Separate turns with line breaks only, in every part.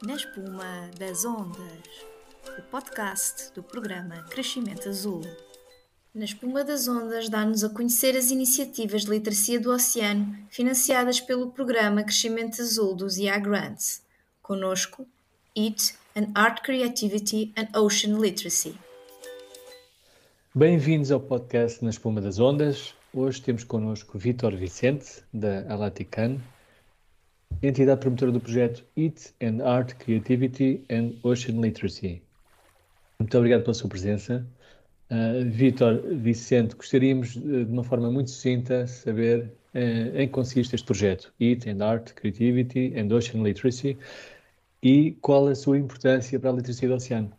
Na Espuma das Ondas, o podcast do programa Crescimento Azul. Na Espuma das Ondas dá-nos a conhecer as iniciativas de literacia do oceano financiadas pelo programa Crescimento Azul dos IA Grants. Conosco, IT and Art Creativity and Ocean Literacy.
Bem-vindos ao podcast Na Espuma das Ondas. Hoje temos connosco Vitor Vicente, da Alatican, entidade promotora do projeto It and Art Creativity and Ocean Literacy. Muito obrigado pela sua presença. Uh, Vitor Vicente, gostaríamos de uma forma muito sucinta saber uh, em que consiste este projeto It and Art Creativity and Ocean Literacy e qual a sua importância para a literacia do oceano.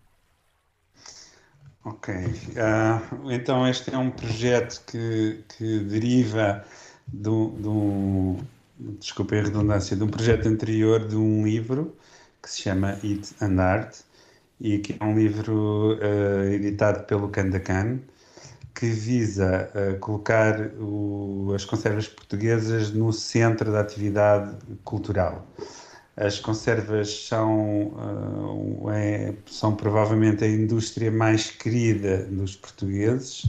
Ok, uh, então este é um projeto que, que deriva do, do, desculpem a redundância, de um projeto anterior de um livro que se chama It and Art e que é um livro uh, editado pelo Candacan que visa uh, colocar o, as conservas portuguesas no centro da atividade cultural. As conservas são, uh, é, são provavelmente a indústria mais querida dos portugueses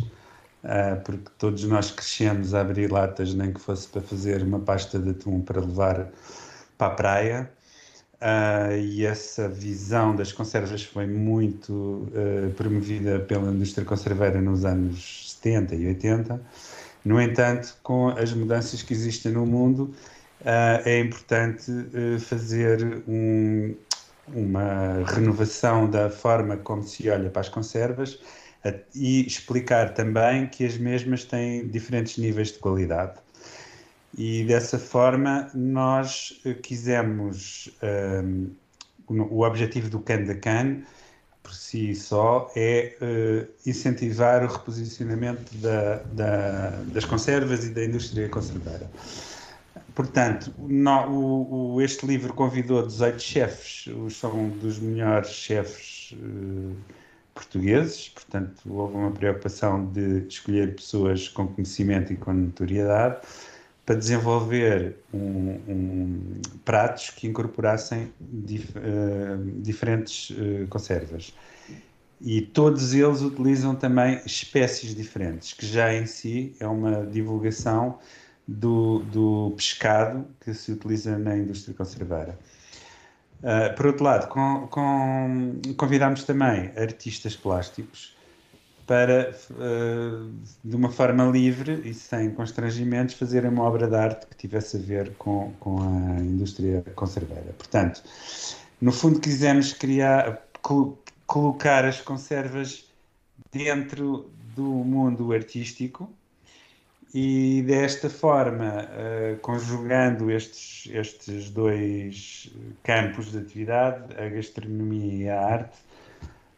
porque todos nós crescemos a abrir latas, nem que fosse para fazer uma pasta de atum para levar para a praia. Uh, e essa visão das conservas foi muito uh, promovida pela indústria conserveira nos anos 70 e 80. No entanto, com as mudanças que existem no mundo, uh, é importante fazer um, uma renovação da forma como se olha para as conservas e explicar também que as mesmas têm diferentes níveis de qualidade. E dessa forma nós eh, quisemos um, o objetivo do Can da Can por si só é uh, incentivar o reposicionamento da, da, das conservas e da indústria conserveira. Portanto, no, o, o, este livro convidou 18 chefes, são dos melhores chefes uh, portugueses, portanto, houve uma preocupação de escolher pessoas com conhecimento e com notoriedade para desenvolver um, um, pratos que incorporassem dif, uh, diferentes uh, conservas. E todos eles utilizam também espécies diferentes, que já em si é uma divulgação do, do pescado que se utiliza na indústria conserveira. Uh, por outro lado, com, com, convidámos também artistas plásticos para, uh, de uma forma livre e sem constrangimentos, fazerem uma obra de arte que tivesse a ver com, com a indústria conserveira. Portanto, no fundo, quisemos criar, colocar as conservas dentro do mundo artístico e desta forma, uh, conjugando estes, estes dois campos de atividade, a gastronomia e a arte,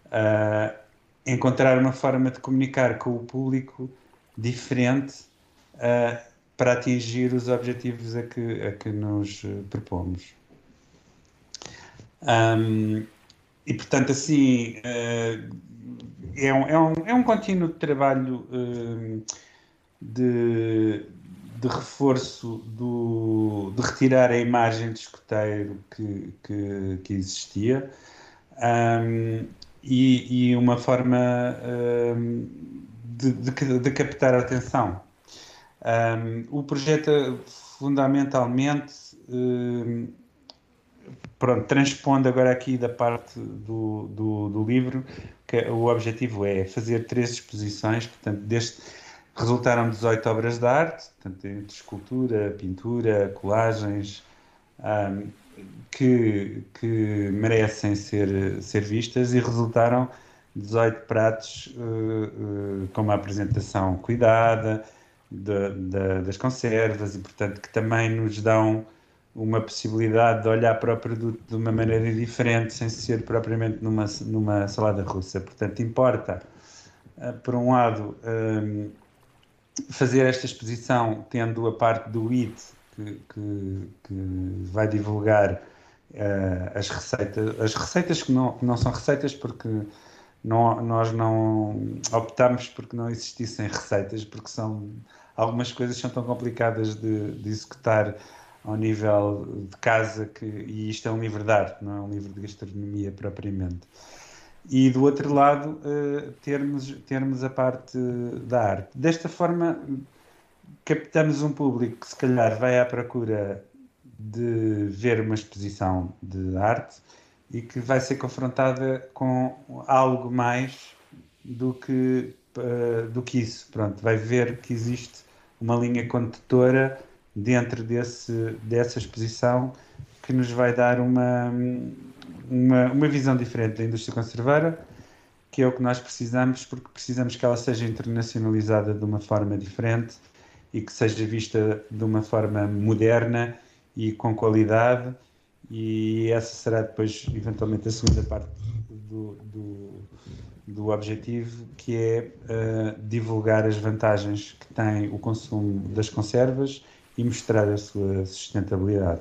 uh, encontrar uma forma de comunicar com o público diferente uh, para atingir os objetivos a que, a que nos propomos. Um, e portanto, assim, é, um, é, um, é um contínuo trabalho de, de reforço do, de retirar a imagem de escoteiro que, que, que existia um, e, e, uma forma um, de, de, de, captar a atenção. Um, o projeto fundamentalmente pronto, transpondo agora aqui da parte do, do, do livro, que o objetivo é fazer três exposições, portanto, deste Resultaram 18 obras de arte, tanto entre escultura, pintura, colagens, um, que, que merecem ser, ser vistas e resultaram 18 pratos uh, uh, com uma apresentação cuidada de, de, das conservas e, portanto, que também nos dão uma possibilidade de olhar para o produto de uma maneira diferente, sem ser propriamente numa, numa salada russa. Portanto, importa, uh, por um lado, fazer esta exposição tendo a parte do IT que, que, que vai divulgar uh, as receitas, as receitas que não, que não são receitas porque não, nós não optamos porque não existissem receitas, porque são algumas coisas são tão complicadas de, de executar ao nível de casa, que, e isto é um livro de arte, não é um livro de gastronomia propriamente. E do outro lado, uh, termos, termos a parte da arte. Desta forma, captamos um público que se calhar vai à procura de ver uma exposição de arte e que vai ser confrontada com algo mais do que, uh, do que isso. Pronto, vai ver que existe uma linha condutora dentro desse, dessa exposição que nos vai dar uma, uma, uma visão diferente da indústria conserveira, que é o que nós precisamos, porque precisamos que ela seja internacionalizada de uma forma diferente e que seja vista de uma forma moderna e com qualidade. E essa será depois, eventualmente, a segunda parte do, do, do objetivo, que é uh, divulgar as vantagens que tem o consumo das conservas e mostrar a sua sustentabilidade.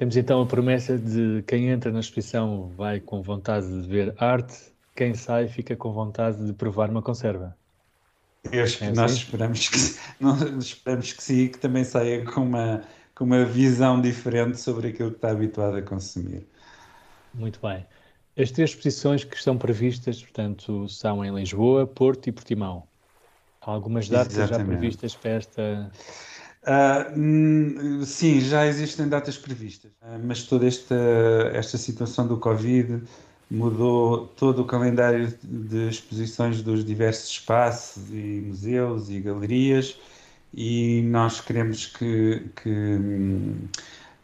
Temos então a promessa de quem entra na exposição vai com vontade de ver arte, quem sai fica com vontade de provar uma conserva.
Eu é nós assim? esperamos que, nós esperamos que sim, que também saia com uma, com uma visão diferente sobre aquilo que está habituado a consumir.
Muito bem. As três exposições que estão previstas, portanto, são em Lisboa, Porto e Portimão. Há algumas datas Exatamente. já previstas para esta.
Uh, sim, já existem datas previstas, uh, mas toda esta, esta situação do Covid mudou todo o calendário de exposições dos diversos espaços e museus e galerias e nós queremos que, que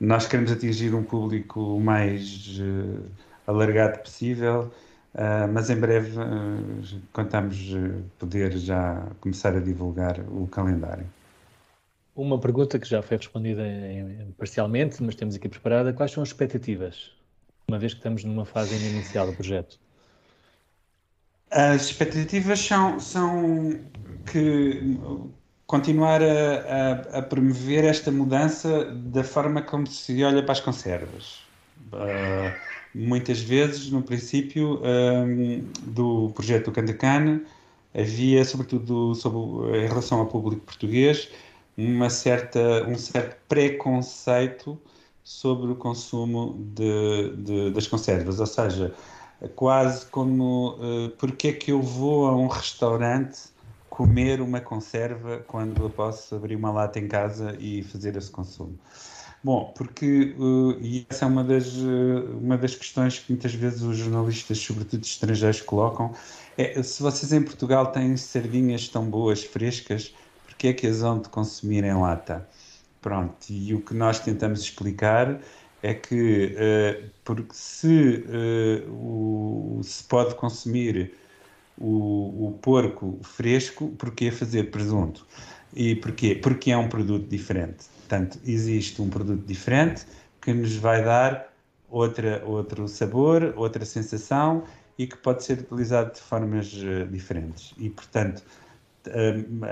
nós queremos atingir um público o mais uh, alargado possível, uh, mas em breve uh, contamos poder já começar a divulgar o calendário.
Uma pergunta que já foi respondida parcialmente, mas temos aqui preparada. Quais são as expectativas uma vez que estamos numa fase inicial do projeto?
As expectativas são, são que continuar a, a, a, promover esta mudança da forma como se olha para as conservas. Uh, muitas vezes, no princípio um, do projeto do Candacane, havia, sobretudo sobre, em relação ao público português, uma certa, um certo preconceito sobre o consumo de, de, das conservas, ou seja, quase como uh, porque é que eu vou a um restaurante comer uma conserva quando eu posso abrir uma lata em casa e fazer esse consumo. Bom, porque uh, e essa é uma das, uh, uma das questões que muitas vezes os jornalistas, sobretudo estrangeiros, colocam, é se vocês em Portugal têm sardinhas tão boas, frescas, porque é que as vão de consumir em lata? Pronto, e o que nós tentamos explicar é que uh, porque se, uh, o, se pode consumir o, o porco fresco, porquê fazer presunto? E porquê? Porque é um produto diferente. Portanto, existe um produto diferente que nos vai dar outra, outro sabor, outra sensação e que pode ser utilizado de formas uh, diferentes. E, portanto,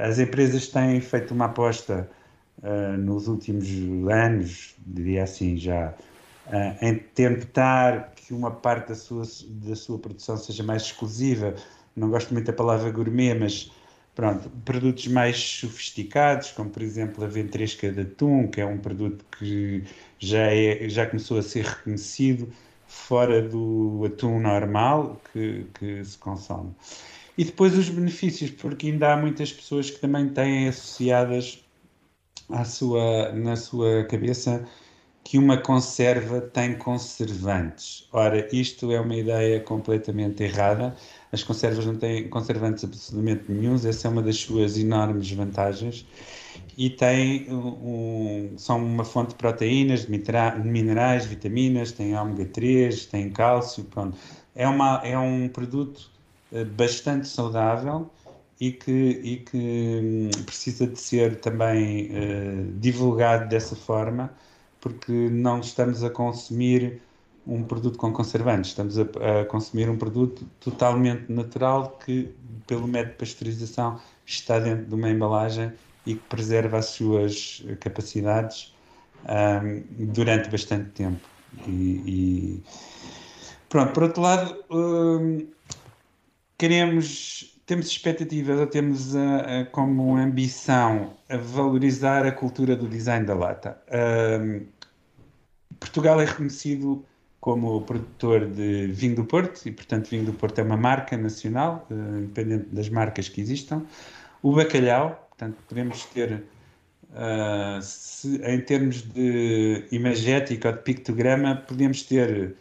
as empresas têm feito uma aposta uh, nos últimos anos, diria assim já, uh, em tentar que uma parte da sua, da sua produção seja mais exclusiva. Não gosto muito da palavra gourmet, mas pronto, produtos mais sofisticados, como por exemplo a ventresca de atum, que é um produto que já, é, já começou a ser reconhecido fora do atum normal que, que se consome. E depois os benefícios, porque ainda há muitas pessoas que também têm associadas à sua, na sua cabeça que uma conserva tem conservantes. Ora, isto é uma ideia completamente errada. As conservas não têm conservantes absolutamente nenhums, essa é uma das suas enormes vantagens. E tem um, são uma fonte de proteínas, de minerais, vitaminas, tem ômega 3, tem cálcio, pronto. É, uma, é um produto bastante saudável e que, e que hum, precisa de ser também uh, divulgado dessa forma, porque não estamos a consumir um produto com conservantes, estamos a, a, consumir um produto totalmente natural que, pelo método de pasteurização, está dentro de uma embalagem e que preserva as suas capacidades um, durante bastante tempo. E, e, pronto, por outro lado, um, queremos temos expectativas ou temos a, a, como ambição a valorizar a cultura do design da lata. Um, Portugal é reconhecido como produtor de vinho do Porto e, portanto, vinho do Porto é uma marca nacional, uh, independente das marcas que existam. O bacalhau, portanto, podemos ter, uh, se, em termos de imagética ou de pictograma, podemos ter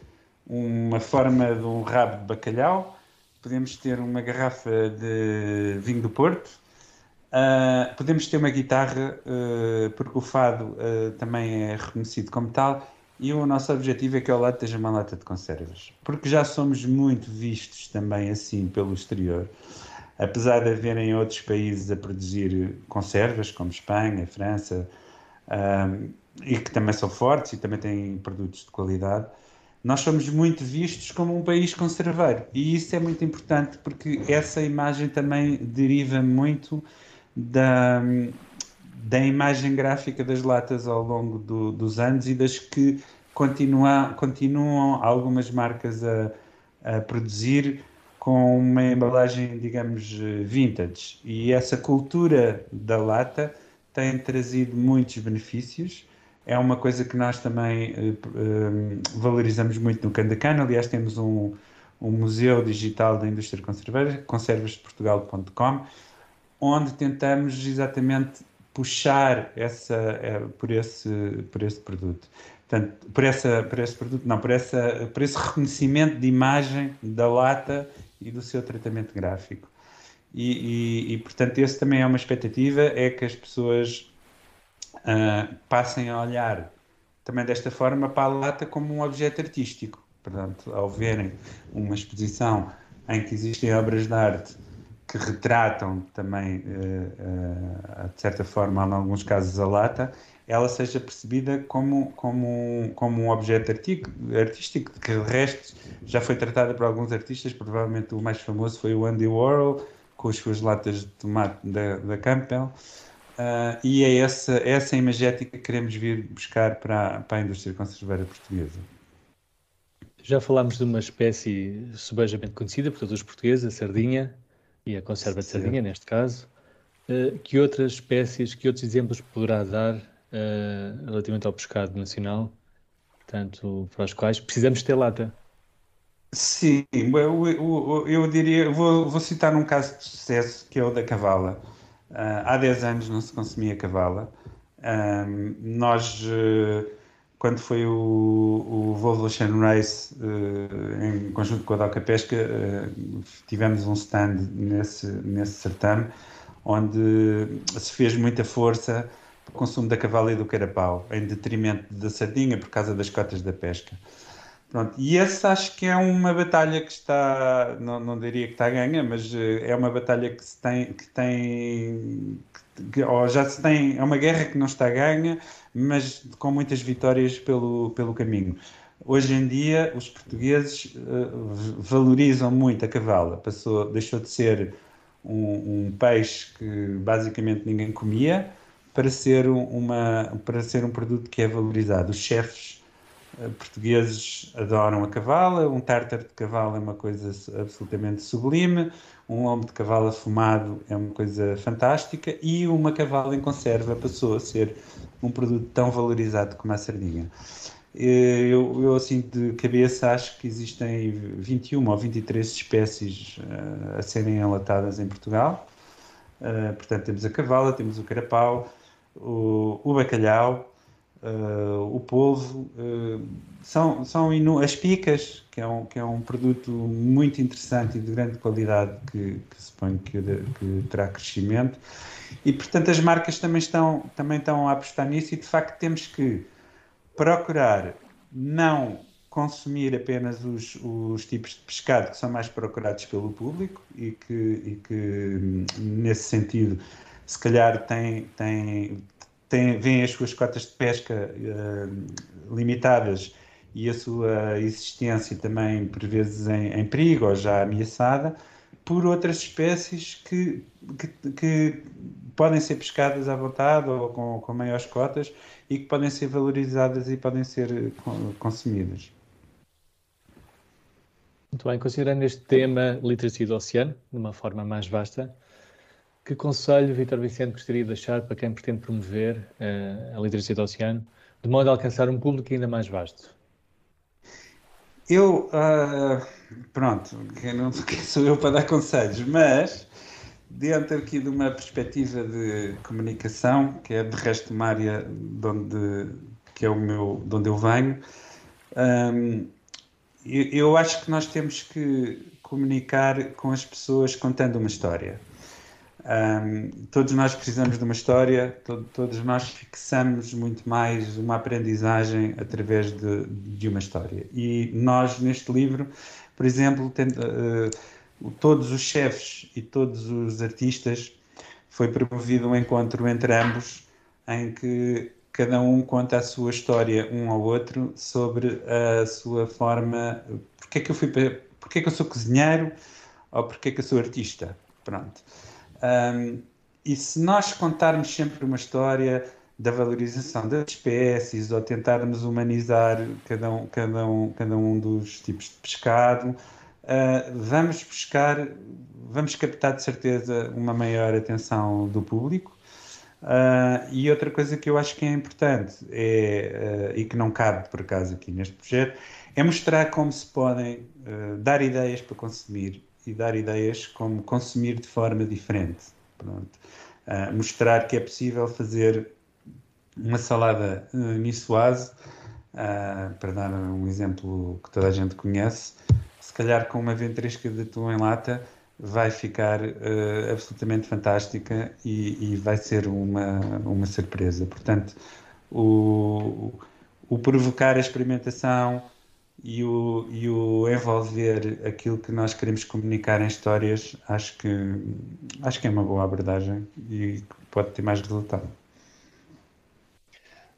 uma forma de um rabo de bacalhau, podemos ter uma garrafa de vinho do Porto, uh, podemos ter uma guitarra, uh, porque o fado uh, também é reconhecido como tal, e o nosso objetivo é que o lado esteja uma lata de conservas, porque já somos muito vistos também assim pelo exterior. Apesar de haverem outros países a produzir conservas, como Espanha, França, e que também são fortes e também têm produtos de qualidade, nós somos muito vistos como um país conserveiro e isso é muito importante porque essa imagem também deriva muito da, da imagem gráfica das latas ao longo do, dos anos e das que continua, continuam algumas marcas a, a produzir com uma embalagem, digamos, vintage. E essa cultura da lata tem trazido muitos benefícios é uma coisa que nós também uh, uh, valorizamos muito no Candacan. Aliás, temos um, um museu digital da indústria conserveira, conservasdeportugal.com, onde tentamos exatamente puxar essa, é, por, esse, por esse produto. Portanto, por, essa, por esse produto, não, por, essa, por esse reconhecimento de imagem da lata e do seu tratamento gráfico. E, e, e portanto, esse também é uma expectativa, é que as pessoas uh, passem a olhar também desta forma para a lata como um objeto artístico. Portanto, ao verem uma exposição em que existem obras de arte que retratam também, uh, uh, de certa forma, em alguns casos, a lata, ela seja percebida como, como, como um objeto artigo, artístico, que de resto já foi tratada por alguns artistas, provavelmente o mais famoso foi o Andy Warhol, com as suas latas de tomate da, da Campbell, Uh, e é essa, essa imagética que queremos vir buscar para, para a indústria conserveira portuguesa.
Já falámos de uma espécie subejamente conhecida por todos os portugueses, a sardinha, e a conserva de sardinha, neste caso. Uh, que outras espécies, que outros exemplos poderá dar uh, relativamente ao pescado nacional, tanto para os quais precisamos ter lata?
Sim, eu, eu, eu diria, vou, vou citar um caso de sucesso que é o da cavala. Uh, há 10 anos não se consumia cavala. Um, nós, uh, quando foi o, o Volvo Race, em conjunto com a Doca Pesca, tivemos um stand nesse, nesse certame, onde se fez muita força para o consumo da cavala e do carapau, em detrimento da sardinha, por causa das cotas da pesca. Pronto, e essa acho que é uma batalha que está, não, não diria que está a ganha, mas eh, é uma batalha que se tem, que tem, que, ou já se tem, é uma guerra que não está a ganha, mas com muitas vitórias pelo, pelo caminho. Hoje em dia, os portugueses uh, valorizam muito a cavala, passou, deixou de ser um, um peixe que basicamente ninguém comia para ser, uma, para ser um produto que é valorizado. Os chefes portugueses adoram a cavala, um tártaro de cavalo é uma coisa absolutamente sublime, um lombo de cavalo afumado é uma coisa fantástica e uma cavala em conserva passou a ser um produto tão valorizado como a sardinha. Eh, eu, eu, assim, de cabeça, acho que existem 21 ou 23 espécies uh, a serem enlatadas em Portugal. Uh, portanto, temos a cavala, temos o carapau, o, o bacalhau, uh, o polvo, uh, são, são as picas, que é, um, que é um produto muito interessante e de grande qualidade que, que suponho que, que terá crescimento. E, portanto, as marcas também estão, também estão a apostar nisso e, de facto, temos que procurar não consumir apenas os, os tipos de pescado que são mais procurados pelo público e que, e que nesse sentido, se calhar tem, tem, têm, veem as suas cotas de pesca uh, limitadas e a sua existência também, por vezes, em, em perigo ou já ameaçada, por outras espécies que, que, que, podem ser pescadas à vontade ou com, com maiores cotas e que podem ser valorizadas e podem ser consumidas.
Muito bem, considerando este tema literacia do oceano, de uma forma mais vasta, que conselho Vitor Vicente gostaria de deixar para quem pretende promover uh, a literacia do oceano, de modo a alcançar um público ainda mais vasto?
Eu, uh, pronto, quem não sou eu para dar conselhos, mas dentro aqui de uma perspectiva de comunicação, que é de resto uma área de onde, que é o meu, de onde eu venho, um, eu, eu acho que nós temos que comunicar com as pessoas contando uma história. Um, todos nós precisamos de uma história, to todos nós fixamos muito mais uma aprendizagem através de, de uma história. E nós, neste livro, por exemplo, uh, todos os chefes e todos os artistas, foi promovido um encontro entre ambos em que cada um conta a sua história um ao outro sobre a sua forma, porque é que eu fui, porque é que eu sou cozinheiro ou porque é que eu sou artista. Pronto. Um, e se nós contarmos sempre uma história da valorização das espécies ou tentarmos humanizar cada um, cada um, cada um dos tipos de pescado, uh, vamos buscar, vamos captar de certeza uma maior atenção do público. Uh, e outra coisa que eu acho que é importante é, uh, e que não cabe por acaso aqui neste projeto é mostrar como se podem dar ideias para consumir e dar ideias como consumir de forma diferente. Pronto. Uh, mostrar que é possível fazer uma salada uh, niçoise, uh, para dar um exemplo que toda a gente conhece, se calhar com uma ventresca de atum em lata vai ficar uh, absolutamente fantástica e, e, vai ser uma, uma surpresa. Portanto, o, o provocar a experimentação, e o, e o envolver aquilo que nós queremos comunicar em histórias, acho que, acho que é uma boa abordagem e pode ter mais resultado.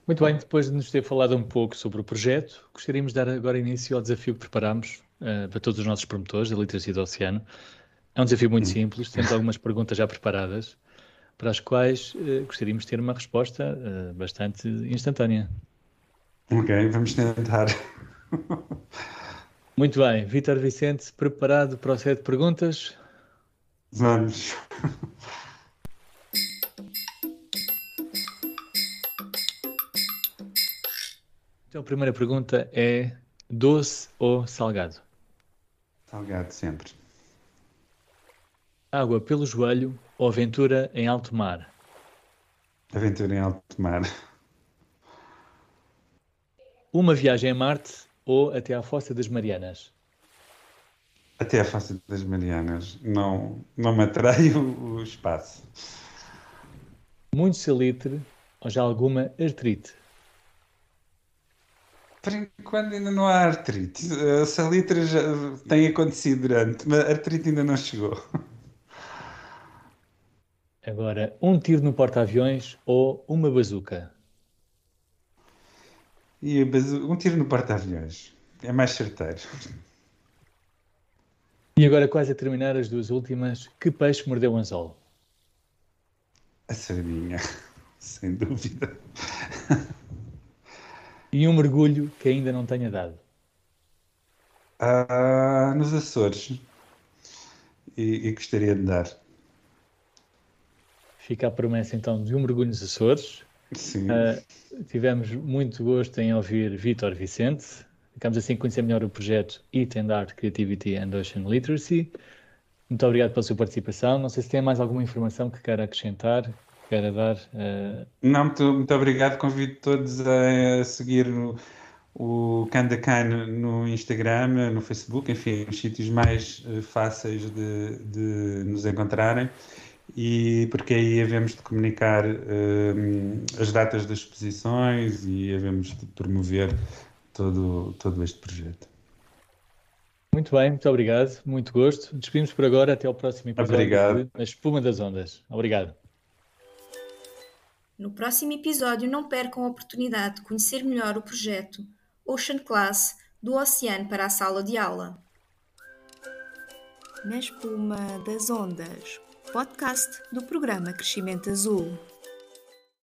Muito bem, depois de nos ter falado um pouco sobre o projeto, gostaríamos de dar agora início ao desafio que preparamos uh, para todos os nossos promotores da literacia do oceano. É um desafio muito simples, temos algumas perguntas já preparadas, para as quais uh, gostaríamos de ter uma resposta uh, bastante instantânea.
Ok, vamos tentar.
Muito bem, Vítor Vicente, preparado para o set de perguntas?
Vamos.
Então, a primeira pergunta é: doce ou salgado?
Salgado, sempre.
Água pelo joelho ou aventura em alto mar?
Aventura em alto mar.
Uma viagem a Marte ou até à Fossa das Marianas?
Até à Fossa das Marianas. Não, não me atrai o, o espaço.
Muito salitre ou já alguma artrite?
Por enquanto ainda não há artrite. A salitre já tem acontecido durante, mas a artrite ainda não chegou.
Agora, um tiro no porta-aviões ou uma bazuca?
E um tiro no porta-aviões. É mais certeiro.
E agora, quase a terminar, as duas últimas. Que peixe mordeu o anzol?
A sardinha, sem dúvida.
E um mergulho que ainda não tenha dado?
Ah, nos Açores. E, e gostaria de dar.
Fica a promessa então de um mergulho nos Açores.
Uh,
tivemos muito gosto em ouvir Vitor Vicente. Ficamos assim a conhecer melhor o projeto Eat and Art Creativity and Ocean Literacy. Muito obrigado pela sua participação. Não sei se tem mais alguma informação que queira acrescentar, que queira dar. Uh...
Não, muito, muito obrigado. Convido todos a, a seguir o, o Candacan no Instagram, no Facebook, enfim, os sítios mais uh, fáceis de, de nos encontrarem e porque aí havemos de comunicar uh, as datas das exposições e havemos de promover todo, todo este projeto.
Muito bem, muito obrigado, muito gosto. Despedimos por agora, até ao próximo episódio
obrigado.
A Espuma das Ondas. Obrigado.
No próximo episódio, não percam a oportunidade de conhecer melhor o projeto Ocean Class do oceano para a sala de aula. Na espuma das ondas, podcast do programa Crescimento Azul.